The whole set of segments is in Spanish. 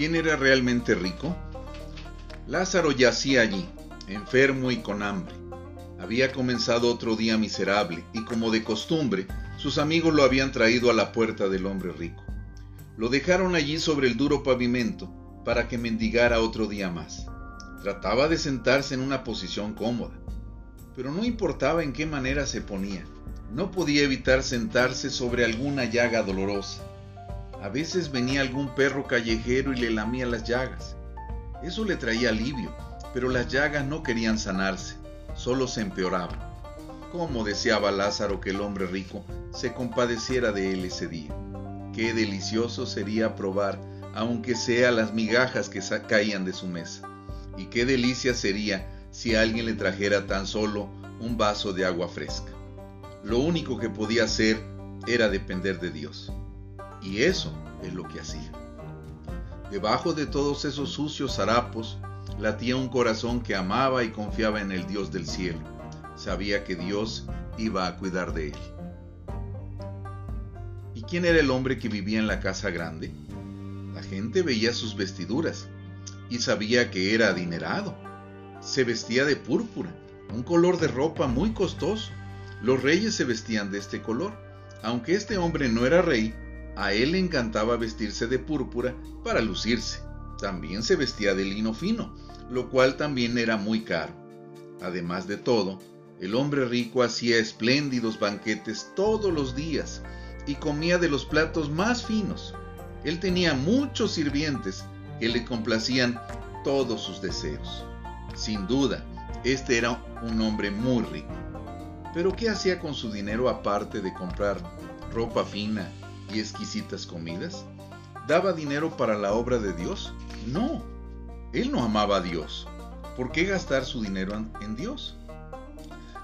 ¿Quién era realmente rico? Lázaro yacía allí, enfermo y con hambre. Había comenzado otro día miserable y como de costumbre, sus amigos lo habían traído a la puerta del hombre rico. Lo dejaron allí sobre el duro pavimento para que mendigara otro día más. Trataba de sentarse en una posición cómoda, pero no importaba en qué manera se ponía. No podía evitar sentarse sobre alguna llaga dolorosa. A veces venía algún perro callejero y le lamía las llagas. Eso le traía alivio, pero las llagas no querían sanarse, solo se empeoraban. ¿Cómo deseaba Lázaro que el hombre rico se compadeciera de él ese día? Qué delicioso sería probar, aunque sea las migajas que caían de su mesa. Y qué delicia sería si alguien le trajera tan solo un vaso de agua fresca. Lo único que podía hacer era depender de Dios. Y eso es lo que hacía. Debajo de todos esos sucios harapos latía un corazón que amaba y confiaba en el Dios del cielo. Sabía que Dios iba a cuidar de él. ¿Y quién era el hombre que vivía en la casa grande? La gente veía sus vestiduras y sabía que era adinerado. Se vestía de púrpura, un color de ropa muy costoso. Los reyes se vestían de este color. Aunque este hombre no era rey, a él le encantaba vestirse de púrpura para lucirse. También se vestía de lino fino, lo cual también era muy caro. Además de todo, el hombre rico hacía espléndidos banquetes todos los días y comía de los platos más finos. Él tenía muchos sirvientes que le complacían todos sus deseos. Sin duda, este era un hombre muy rico. Pero ¿qué hacía con su dinero aparte de comprar ropa fina y exquisitas comidas? ¿Daba dinero para la obra de Dios? No, él no amaba a Dios. ¿Por qué gastar su dinero en Dios?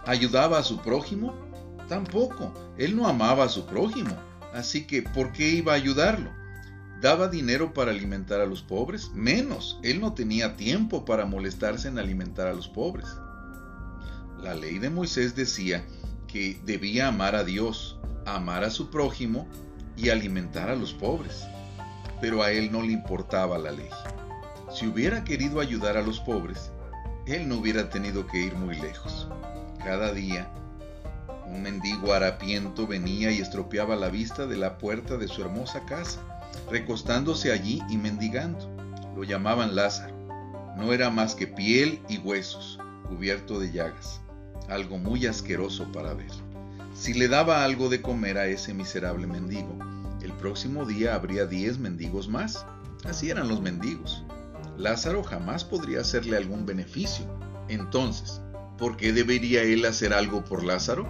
¿Ayudaba a su prójimo? Tampoco, él no amaba a su prójimo. Así que, ¿por qué iba a ayudarlo? ¿Daba dinero para alimentar a los pobres? Menos, él no tenía tiempo para molestarse en alimentar a los pobres. La ley de Moisés decía que debía amar a Dios, amar a su prójimo y alimentar a los pobres. Pero a él no le importaba la ley. Si hubiera querido ayudar a los pobres, él no hubiera tenido que ir muy lejos. Cada día, un mendigo harapiento venía y estropeaba la vista de la puerta de su hermosa casa, recostándose allí y mendigando. Lo llamaban Lázaro. No era más que piel y huesos, cubierto de llagas algo muy asqueroso para ver. Si le daba algo de comer a ese miserable mendigo, el próximo día habría diez mendigos más. Así eran los mendigos. Lázaro jamás podría hacerle algún beneficio. Entonces, ¿por qué debería él hacer algo por Lázaro?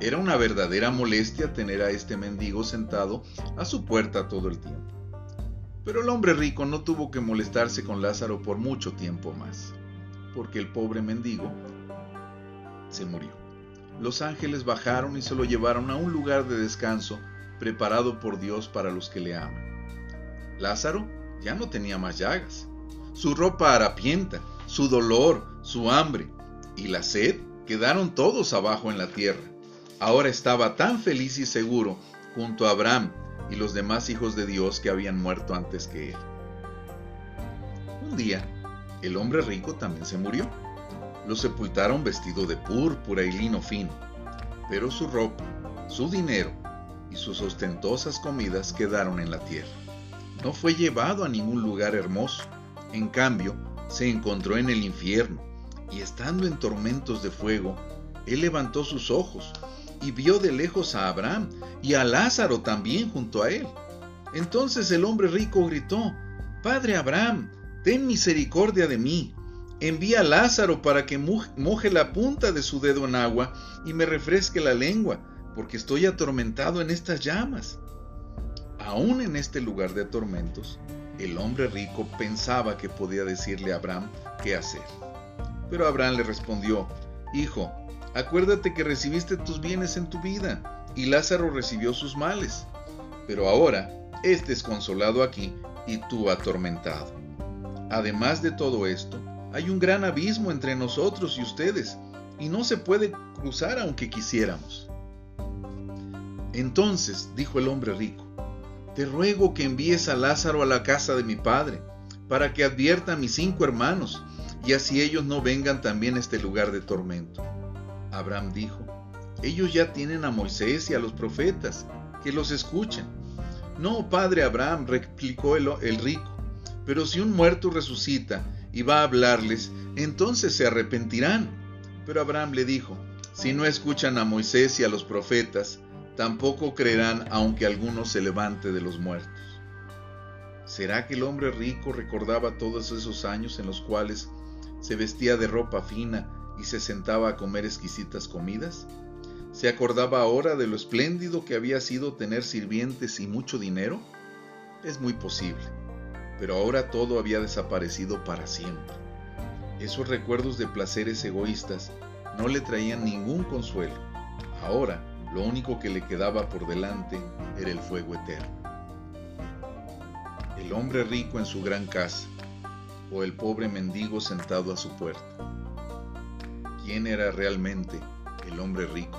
Era una verdadera molestia tener a este mendigo sentado a su puerta todo el tiempo. Pero el hombre rico no tuvo que molestarse con Lázaro por mucho tiempo más, porque el pobre mendigo se murió. Los ángeles bajaron y se lo llevaron a un lugar de descanso preparado por Dios para los que le aman. Lázaro ya no tenía más llagas. Su ropa harapienta, su dolor, su hambre y la sed quedaron todos abajo en la tierra. Ahora estaba tan feliz y seguro junto a Abraham y los demás hijos de Dios que habían muerto antes que él. Un día, el hombre rico también se murió lo sepultaron vestido de púrpura y lino fino, pero su ropa, su dinero y sus ostentosas comidas quedaron en la tierra. No fue llevado a ningún lugar hermoso, en cambio, se encontró en el infierno, y estando en tormentos de fuego, él levantó sus ojos y vio de lejos a Abraham y a Lázaro también junto a él. Entonces el hombre rico gritó, Padre Abraham, ten misericordia de mí envía a Lázaro para que moje la punta de su dedo en agua y me refresque la lengua, porque estoy atormentado en estas llamas. Aún en este lugar de tormentos, el hombre rico pensaba que podía decirle a Abraham qué hacer. Pero Abraham le respondió, Hijo, acuérdate que recibiste tus bienes en tu vida, y Lázaro recibió sus males. Pero ahora, éste es consolado aquí y tú atormentado. Además de todo esto, hay un gran abismo entre nosotros y ustedes, y no se puede cruzar aunque quisiéramos. Entonces dijo el hombre rico, te ruego que envíes a Lázaro a la casa de mi padre, para que advierta a mis cinco hermanos, y así ellos no vengan también a este lugar de tormento. Abraham dijo, ellos ya tienen a Moisés y a los profetas, que los escuchen. No, padre Abraham, replicó el, el rico, pero si un muerto resucita y va a hablarles, entonces se arrepentirán. Pero Abraham le dijo, si no escuchan a Moisés y a los profetas, tampoco creerán aunque alguno se levante de los muertos. ¿Será que el hombre rico recordaba todos esos años en los cuales se vestía de ropa fina y se sentaba a comer exquisitas comidas? ¿Se acordaba ahora de lo espléndido que había sido tener sirvientes y mucho dinero? Es muy posible, pero ahora todo había desaparecido para siempre. Esos recuerdos de placeres egoístas no le traían ningún consuelo. Ahora lo único que le quedaba por delante era el fuego eterno. El hombre rico en su gran casa o el pobre mendigo sentado a su puerta. ¿Quién era realmente el hombre rico?